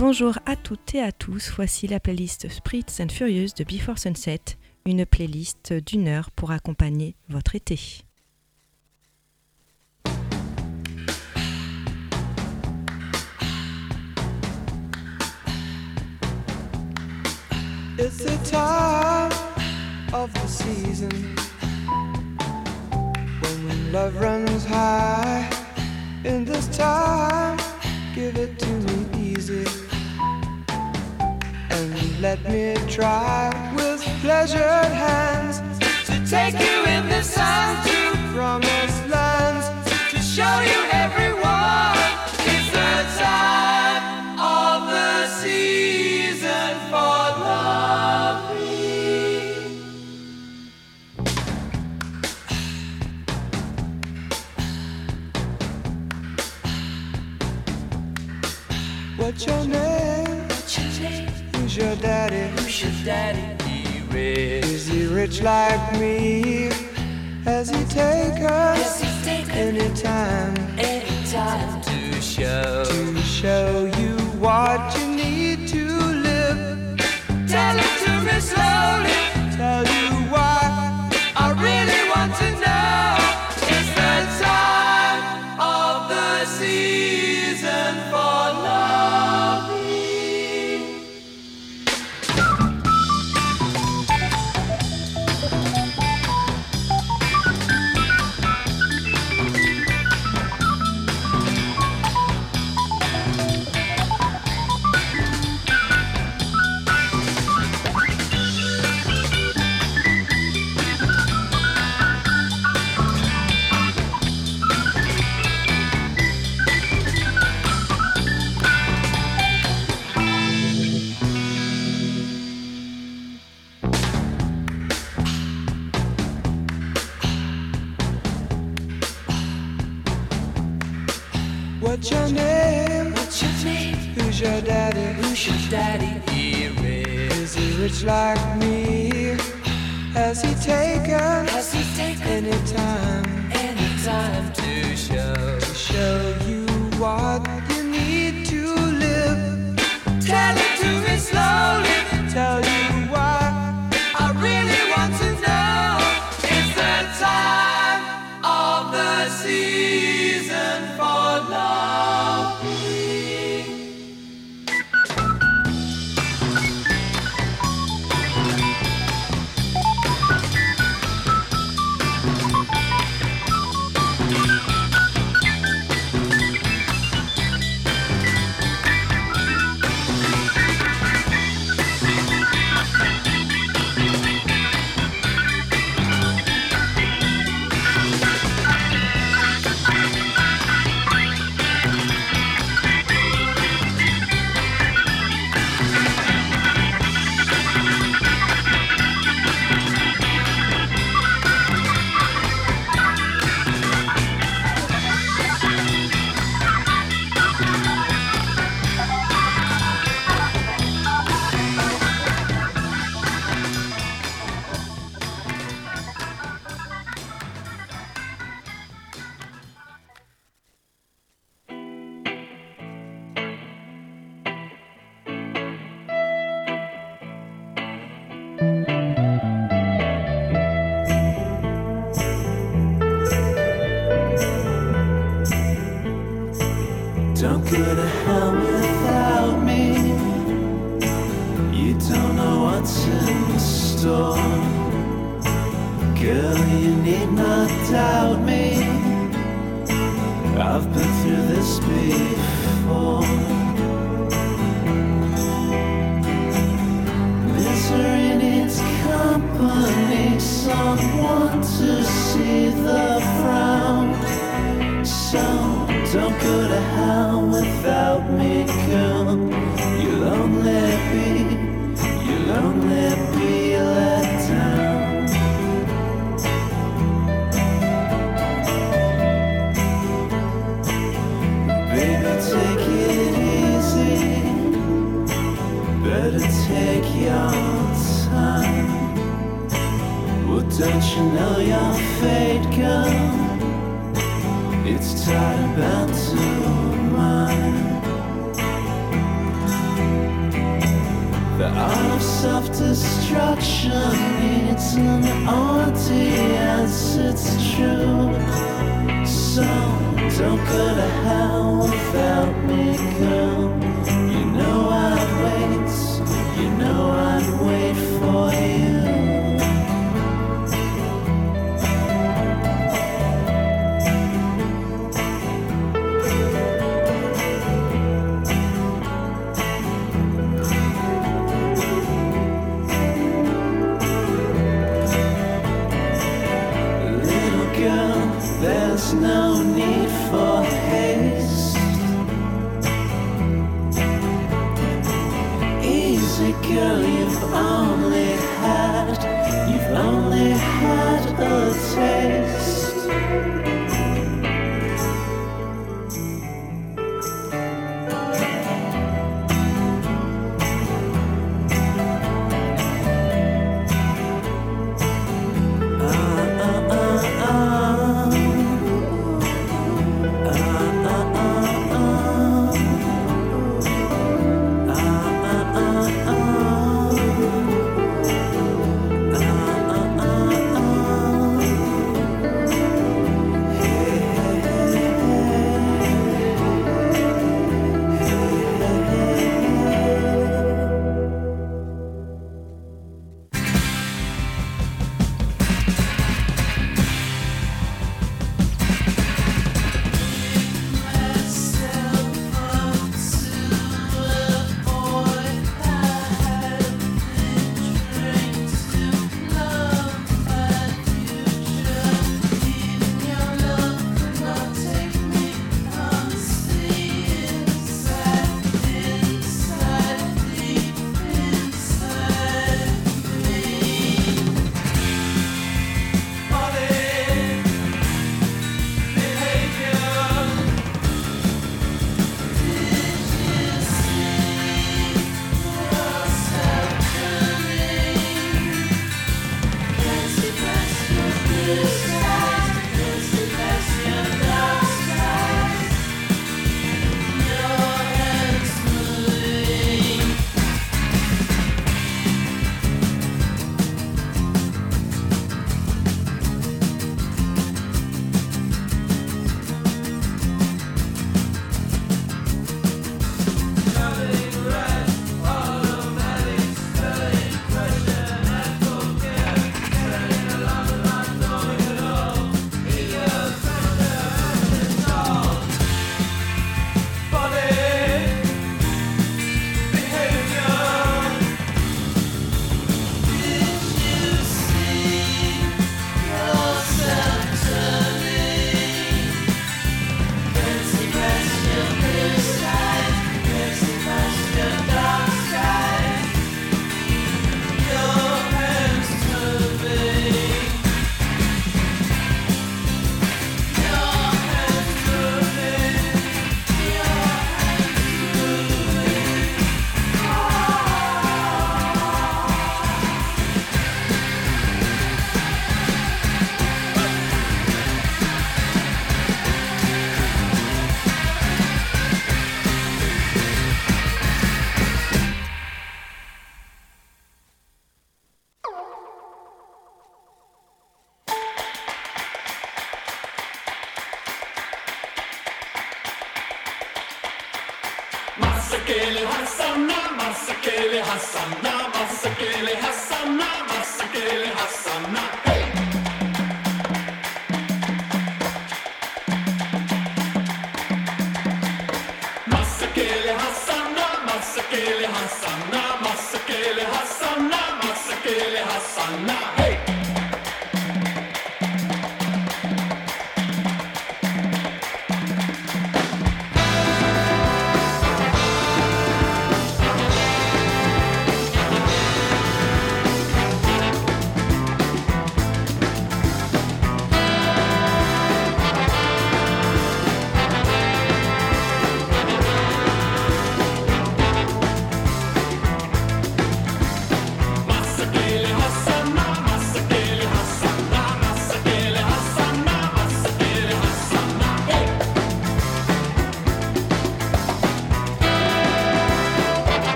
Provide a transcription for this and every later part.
Bonjour à toutes et à tous, voici la playlist Spritz and Furious de Before Sunset, une playlist d'une heure pour accompagner votre été. Let me try with pleasured hands to take you in the sun to promised lands to show you everyone. It's the time daddy? He rich. Is he rich like me? Has he taken us he taken any time any time to show? to show you what you need to live? Tell it to me slowly. Tell you why I really want to know. Like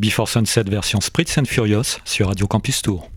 Before Sunset version Spritz and Furious sur Radio Campus Tour.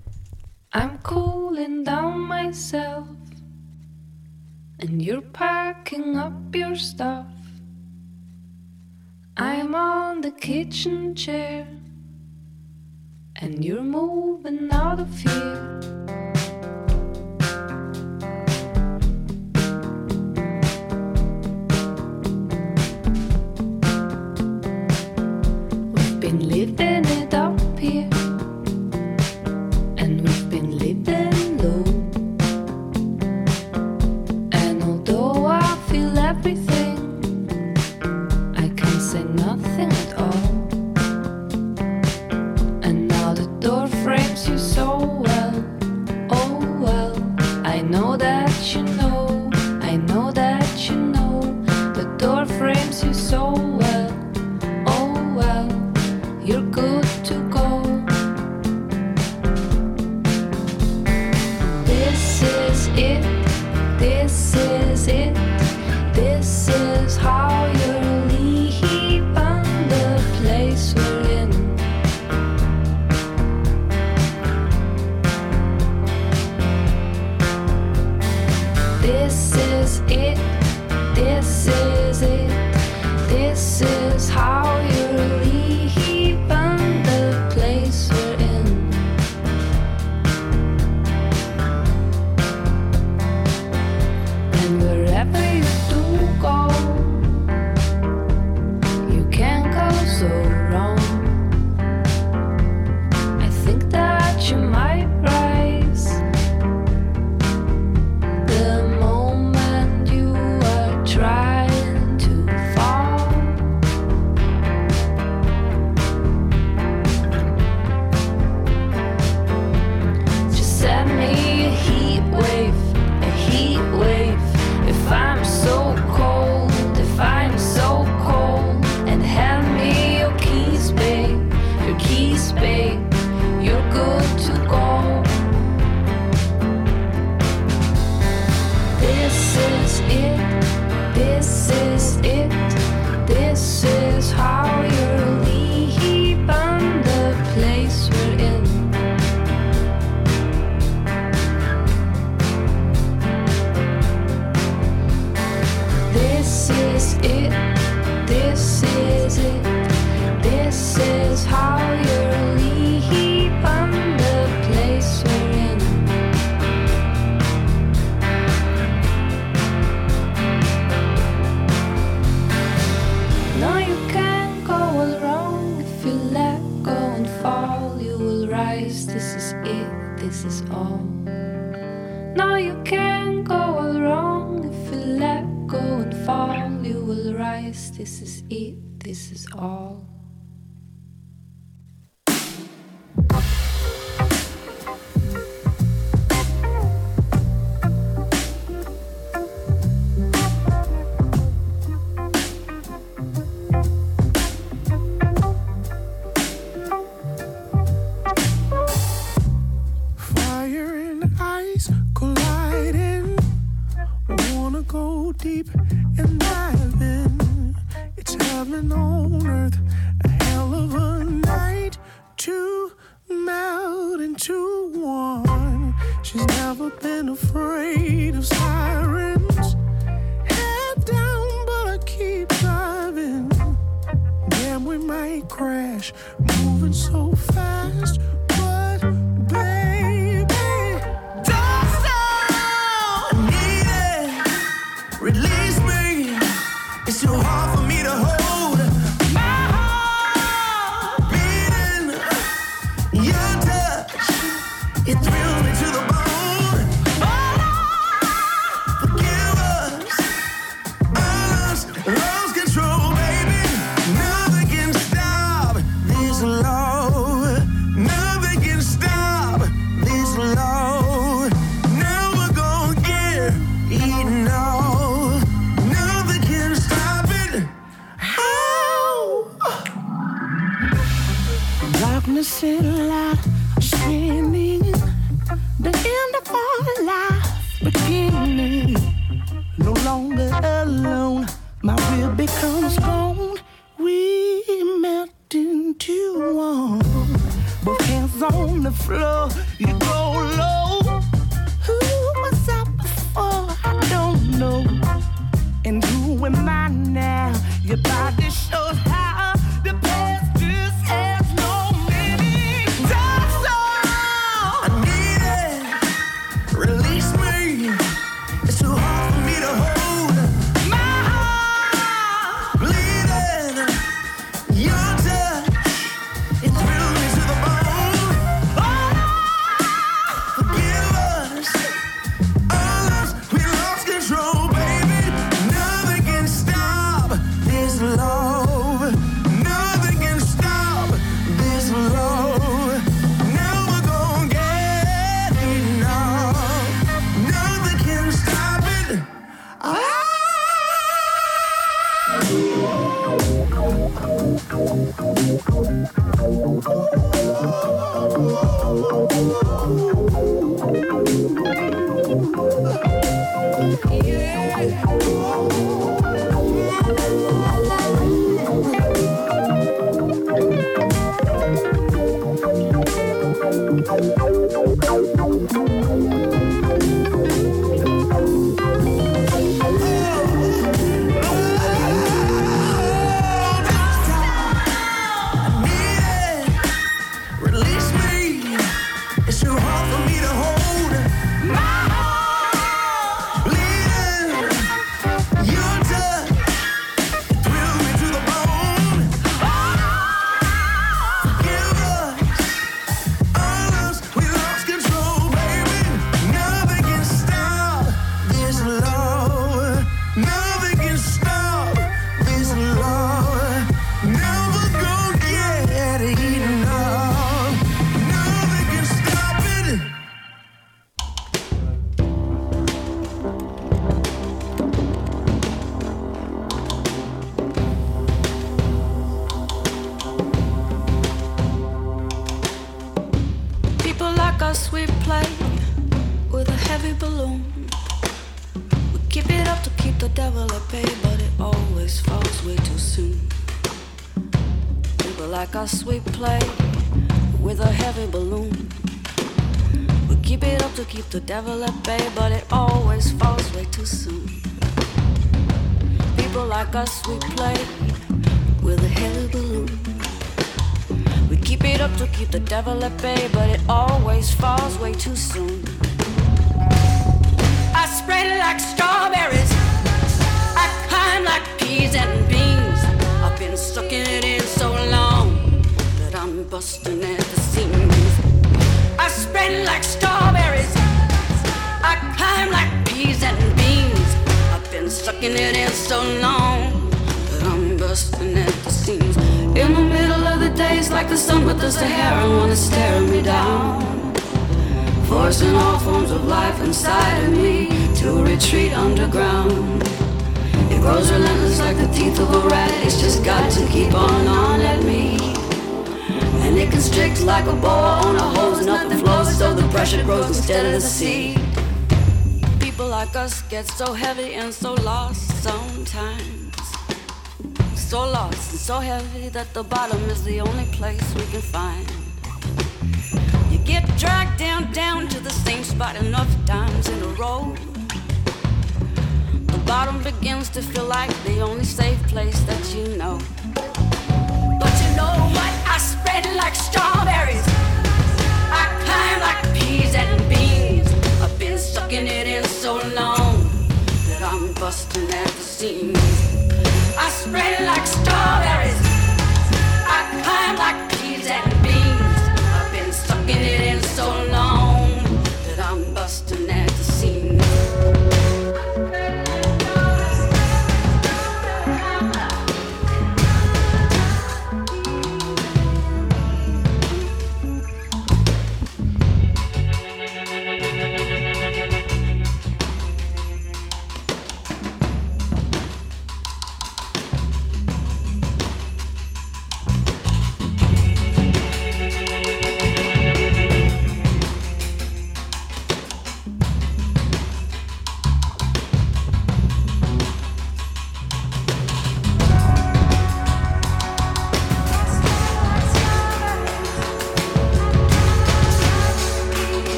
This is it. This is it. This is This is it. This is all. Yeah. like the sun with the Sahara wanna stare me down. Forcing all forms of life inside of me to retreat underground. It grows relentless like the teeth of a rat. It's just got to keep on on at me. And it constricts like a boa on a hose. Nothing flows, so the pressure grows instead of the sea. People like us get so heavy and so lost sometimes. So lost so heavy that the bottom is the only place we can find. You get dragged down, down to the same spot enough times in a row. The bottom begins to feel like the only safe place that you know. But you know what? I spread like strawberries. I climb like peas and beans. I've been sucking it in so long that I'm busting at the seams. I spread like strawberries. I climb like peas and beans. I've been it in so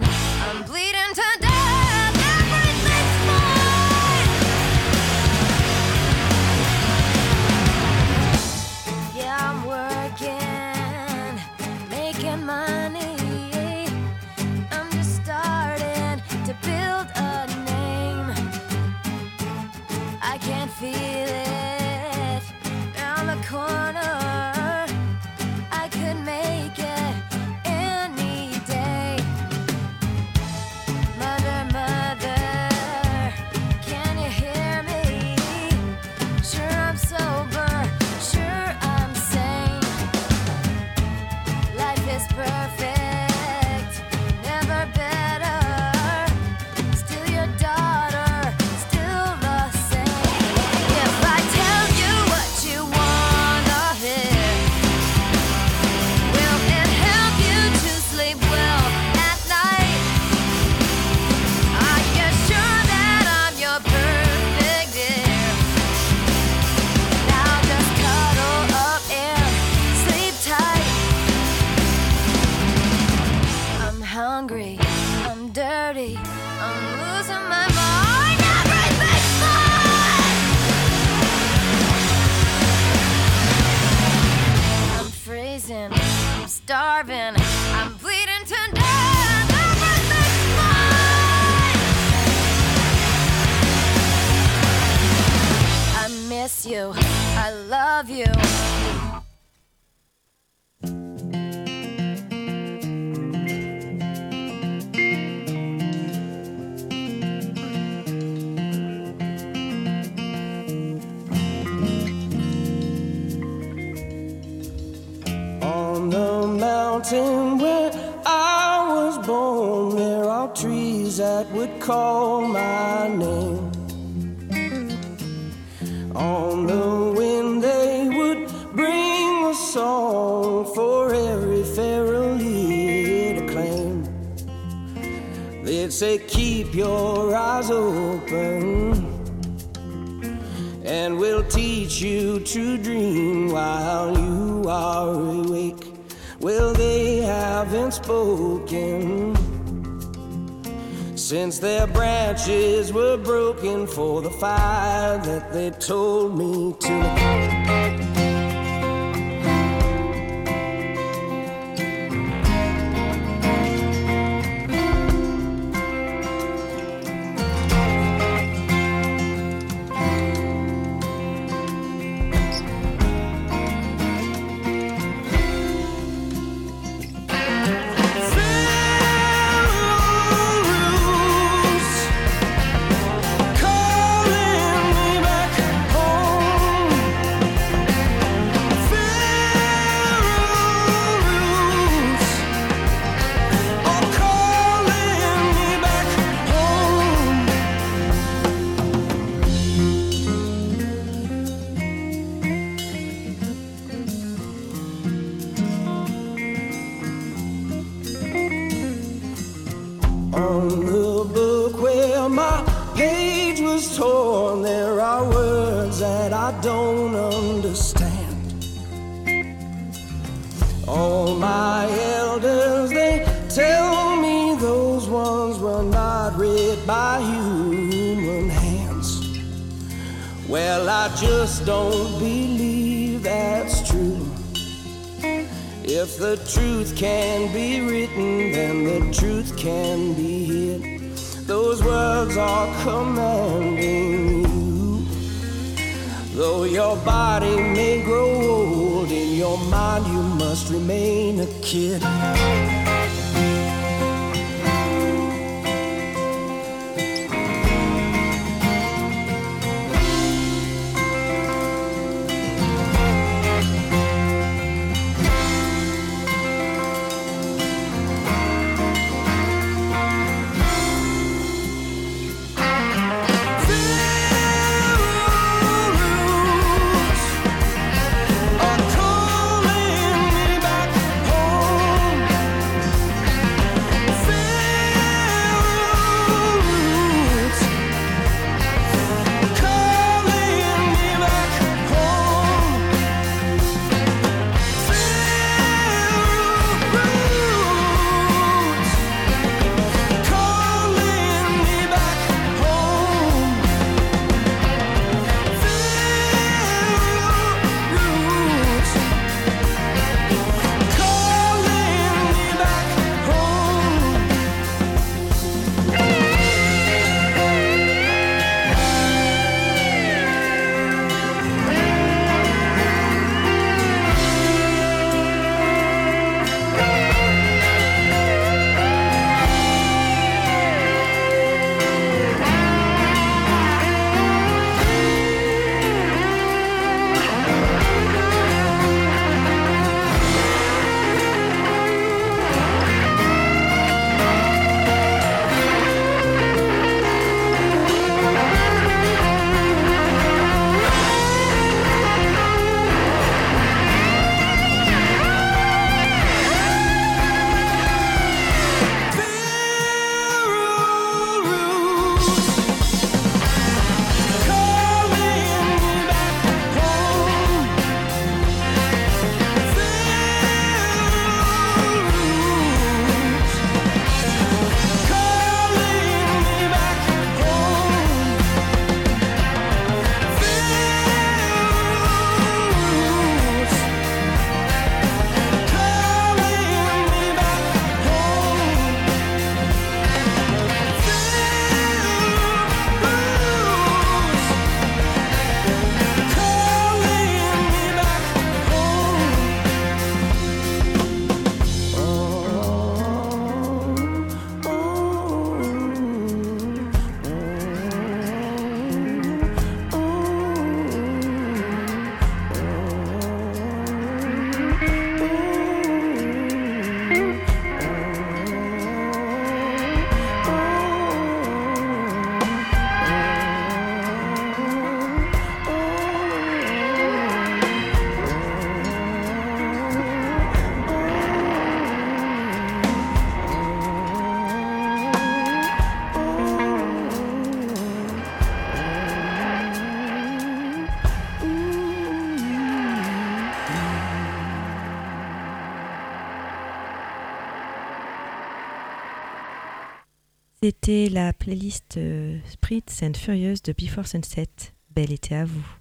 I'm bleeding to death. you, I love you. On the mountain where I was born, there are trees that would call my name. say, Keep your eyes open, and we'll teach you to dream while you are awake. Well, they haven't spoken since their branches were broken for the fire that they told me to. Those ones were not read by human hands. Well, I just don't believe that's true. If the truth can be written, then the truth can be hid. Those words are commanding you. Though your body may grow old, in your mind you must remain a kid. C'était la playlist euh, Spritz and Furious de Before Sunset. Belle été à vous.